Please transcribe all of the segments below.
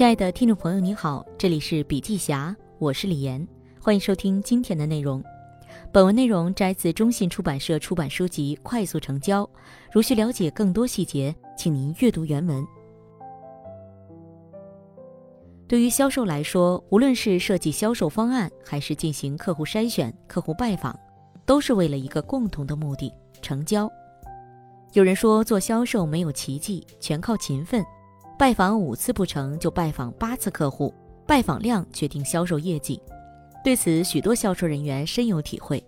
亲爱的听众朋友，你好，这里是笔记侠，我是李岩，欢迎收听今天的内容。本文内容摘自中信出版社出版书籍《快速成交》，如需了解更多细节，请您阅读原文。对于销售来说，无论是设计销售方案，还是进行客户筛选、客户拜访，都是为了一个共同的目的——成交。有人说，做销售没有奇迹，全靠勤奋。拜访五次不成就拜访八次客户，拜访量决定销售业绩。对此，许多销售人员深有体会。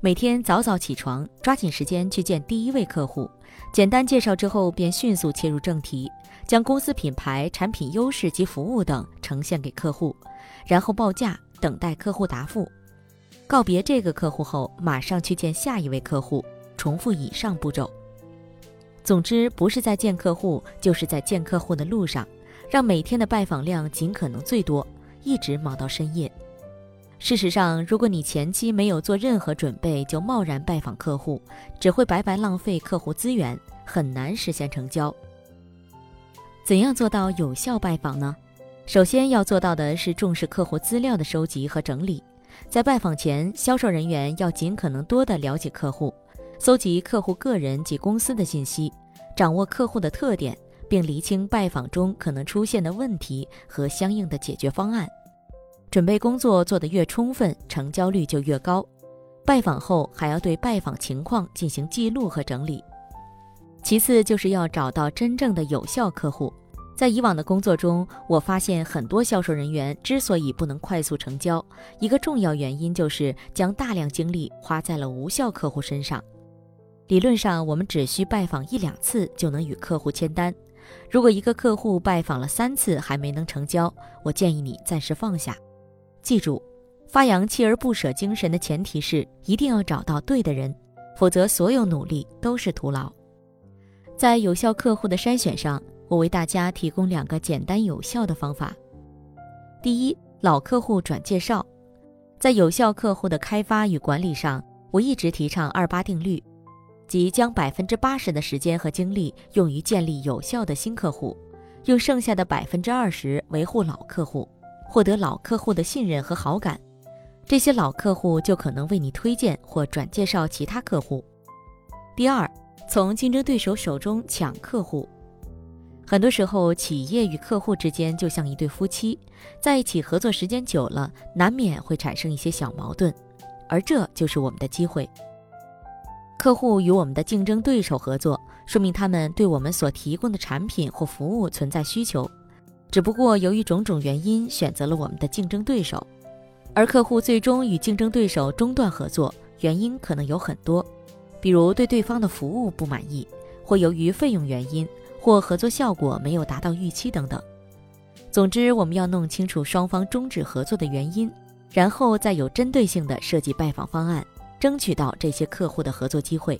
每天早早起床，抓紧时间去见第一位客户，简单介绍之后，便迅速切入正题，将公司品牌、产品优势及服务等呈现给客户，然后报价，等待客户答复。告别这个客户后，马上去见下一位客户，重复以上步骤。总之，不是在见客户，就是在见客户的路上，让每天的拜访量尽可能最多，一直忙到深夜。事实上，如果你前期没有做任何准备就贸然拜访客户，只会白白浪费客户资源，很难实现成交。怎样做到有效拜访呢？首先要做到的是重视客户资料的收集和整理，在拜访前，销售人员要尽可能多的了解客户。搜集客户个人及公司的信息，掌握客户的特点，并厘清拜访中可能出现的问题和相应的解决方案。准备工作做得越充分，成交率就越高。拜访后还要对拜访情况进行记录和整理。其次就是要找到真正的有效客户。在以往的工作中，我发现很多销售人员之所以不能快速成交，一个重要原因就是将大量精力花在了无效客户身上。理论上，我们只需拜访一两次就能与客户签单。如果一个客户拜访了三次还没能成交，我建议你暂时放下。记住，发扬锲而不舍精神的前提是一定要找到对的人，否则所有努力都是徒劳。在有效客户的筛选上，我为大家提供两个简单有效的方法。第一，老客户转介绍。在有效客户的开发与管理上，我一直提倡二八定律。即将百分之八十的时间和精力用于建立有效的新客户，用剩下的百分之二十维护老客户，获得老客户的信任和好感。这些老客户就可能为你推荐或转介绍其他客户。第二，从竞争对手手中抢客户。很多时候，企业与客户之间就像一对夫妻，在一起合作时间久了，难免会产生一些小矛盾，而这就是我们的机会。客户与我们的竞争对手合作，说明他们对我们所提供的产品或服务存在需求，只不过由于种种原因选择了我们的竞争对手。而客户最终与竞争对手中断合作，原因可能有很多，比如对对方的服务不满意，或由于费用原因，或合作效果没有达到预期等等。总之，我们要弄清楚双方终止合作的原因，然后再有针对性的设计拜访方案。争取到这些客户的合作机会。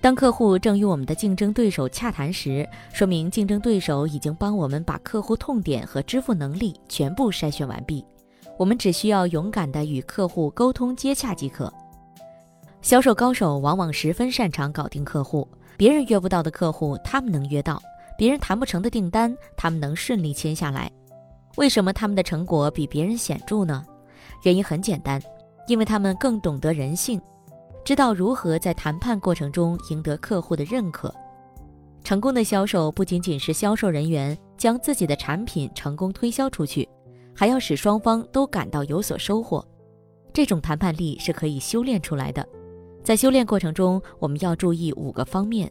当客户正与我们的竞争对手洽谈时，说明竞争对手已经帮我们把客户痛点和支付能力全部筛选完毕，我们只需要勇敢地与客户沟通接洽即可。销售高手往往十分擅长搞定客户，别人约不到的客户，他们能约到；别人谈不成的订单，他们能顺利签下来。为什么他们的成果比别人显著呢？原因很简单。因为他们更懂得人性，知道如何在谈判过程中赢得客户的认可。成功的销售不仅仅是销售人员将自己的产品成功推销出去，还要使双方都感到有所收获。这种谈判力是可以修炼出来的。在修炼过程中，我们要注意五个方面，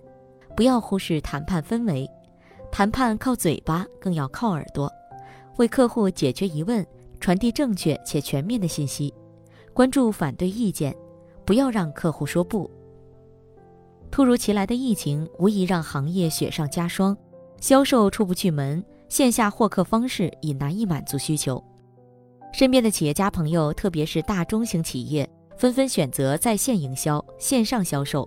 不要忽视谈判氛围。谈判靠嘴巴，更要靠耳朵，为客户解决疑问，传递正确且全面的信息。关注反对意见，不要让客户说不。突如其来的疫情无疑让行业雪上加霜，销售出不去门，线下获客方式已难以满足需求。身边的企业家朋友，特别是大中型企业，纷纷选择在线营销、线上销售。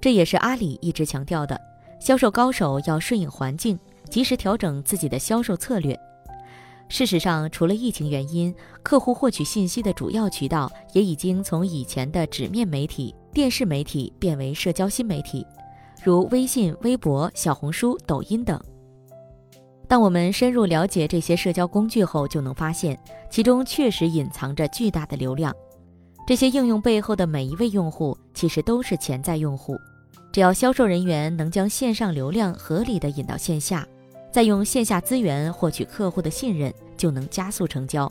这也是阿里一直强调的：销售高手要顺应环境，及时调整自己的销售策略。事实上，除了疫情原因，客户获取信息的主要渠道也已经从以前的纸面媒体、电视媒体变为社交新媒体，如微信、微博、小红书、抖音等。当我们深入了解这些社交工具后，就能发现其中确实隐藏着巨大的流量。这些应用背后的每一位用户其实都是潜在用户。只要销售人员能将线上流量合理的引到线下，再用线下资源获取客户的信任，就能加速成交。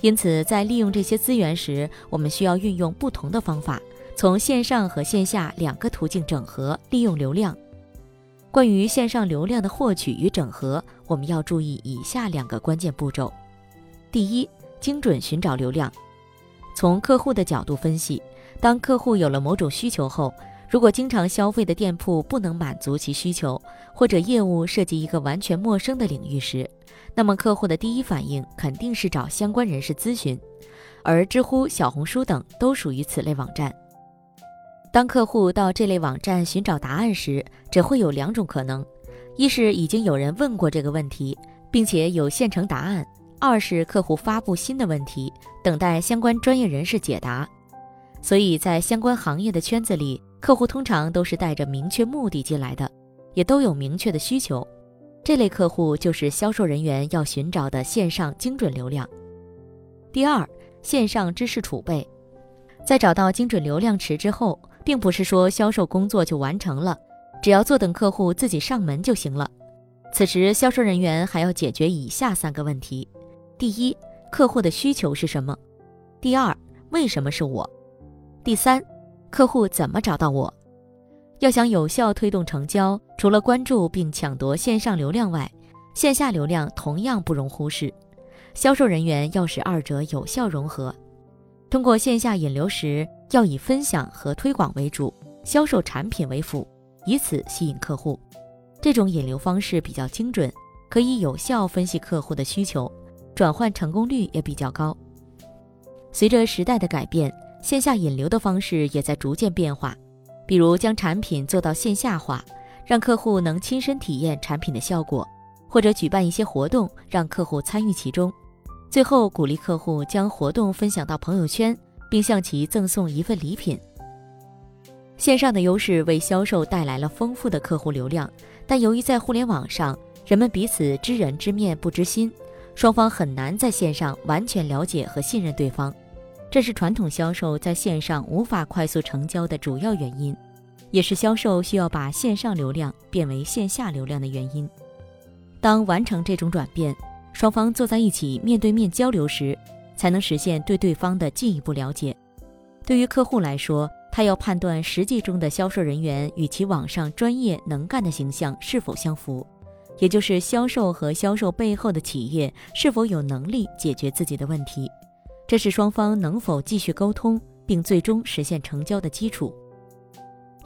因此，在利用这些资源时，我们需要运用不同的方法，从线上和线下两个途径整合利用流量。关于线上流量的获取与整合，我们要注意以下两个关键步骤：第一，精准寻找流量。从客户的角度分析，当客户有了某种需求后，如果经常消费的店铺不能满足其需求，或者业务涉及一个完全陌生的领域时，那么客户的第一反应肯定是找相关人士咨询，而知乎、小红书等都属于此类网站。当客户到这类网站寻找答案时，只会有两种可能：一是已经有人问过这个问题，并且有现成答案；二是客户发布新的问题，等待相关专业人士解答。所以在相关行业的圈子里，客户通常都是带着明确目的进来的，也都有明确的需求。这类客户就是销售人员要寻找的线上精准流量。第二，线上知识储备，在找到精准流量池之后。并不是说销售工作就完成了，只要坐等客户自己上门就行了。此时，销售人员还要解决以下三个问题：第一，客户的需求是什么？第二，为什么是我？第三，客户怎么找到我？要想有效推动成交，除了关注并抢夺线上流量外，线下流量同样不容忽视。销售人员要使二者有效融合。通过线下引流时，要以分享和推广为主，销售产品为辅，以此吸引客户。这种引流方式比较精准，可以有效分析客户的需求，转换成功率也比较高。随着时代的改变，线下引流的方式也在逐渐变化，比如将产品做到线下化，让客户能亲身体验产品的效果，或者举办一些活动，让客户参与其中。最后鼓励客户将活动分享到朋友圈，并向其赠送一份礼品。线上的优势为销售带来了丰富的客户流量，但由于在互联网上人们彼此知人知面不知心，双方很难在线上完全了解和信任对方，这是传统销售在线上无法快速成交的主要原因，也是销售需要把线上流量变为线下流量的原因。当完成这种转变。双方坐在一起面对面交流时，才能实现对对方的进一步了解。对于客户来说，他要判断实际中的销售人员与其网上专业能干的形象是否相符，也就是销售和销售背后的企业是否有能力解决自己的问题。这是双方能否继续沟通并最终实现成交的基础。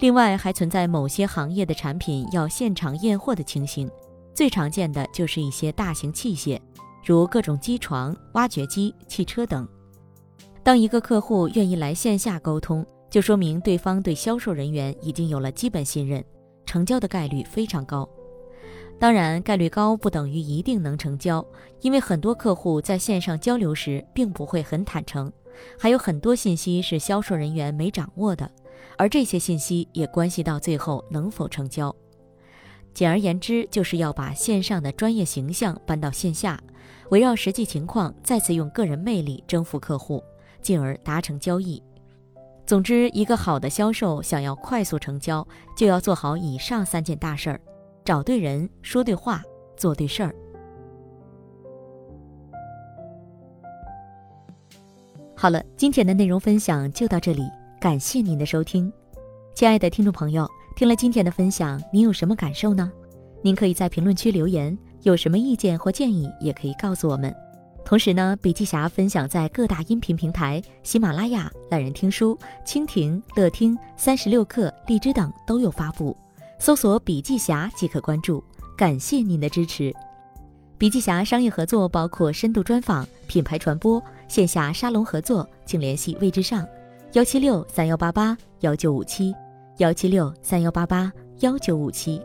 另外，还存在某些行业的产品要现场验货的情形。最常见的就是一些大型器械，如各种机床、挖掘机、汽车等。当一个客户愿意来线下沟通，就说明对方对销售人员已经有了基本信任，成交的概率非常高。当然，概率高不等于一定能成交，因为很多客户在线上交流时并不会很坦诚，还有很多信息是销售人员没掌握的，而这些信息也关系到最后能否成交。简而言之，就是要把线上的专业形象搬到线下，围绕实际情况再次用个人魅力征服客户，进而达成交易。总之，一个好的销售想要快速成交，就要做好以上三件大事儿：找对人、说对话、做对事儿。好了，今天的内容分享就到这里，感谢您的收听，亲爱的听众朋友。听了今天的分享，您有什么感受呢？您可以在评论区留言，有什么意见或建议也可以告诉我们。同时呢，笔记侠分享在各大音频平台，喜马拉雅、懒人听书、蜻蜓、乐听、三十六课、荔枝等都有发布，搜索“笔记侠”即可关注。感谢您的支持。笔记侠商业合作包括深度专访、品牌传播、线下沙龙合作，请联系魏志尚，幺七六三幺八八幺九五七。幺七六三幺八八幺九五七。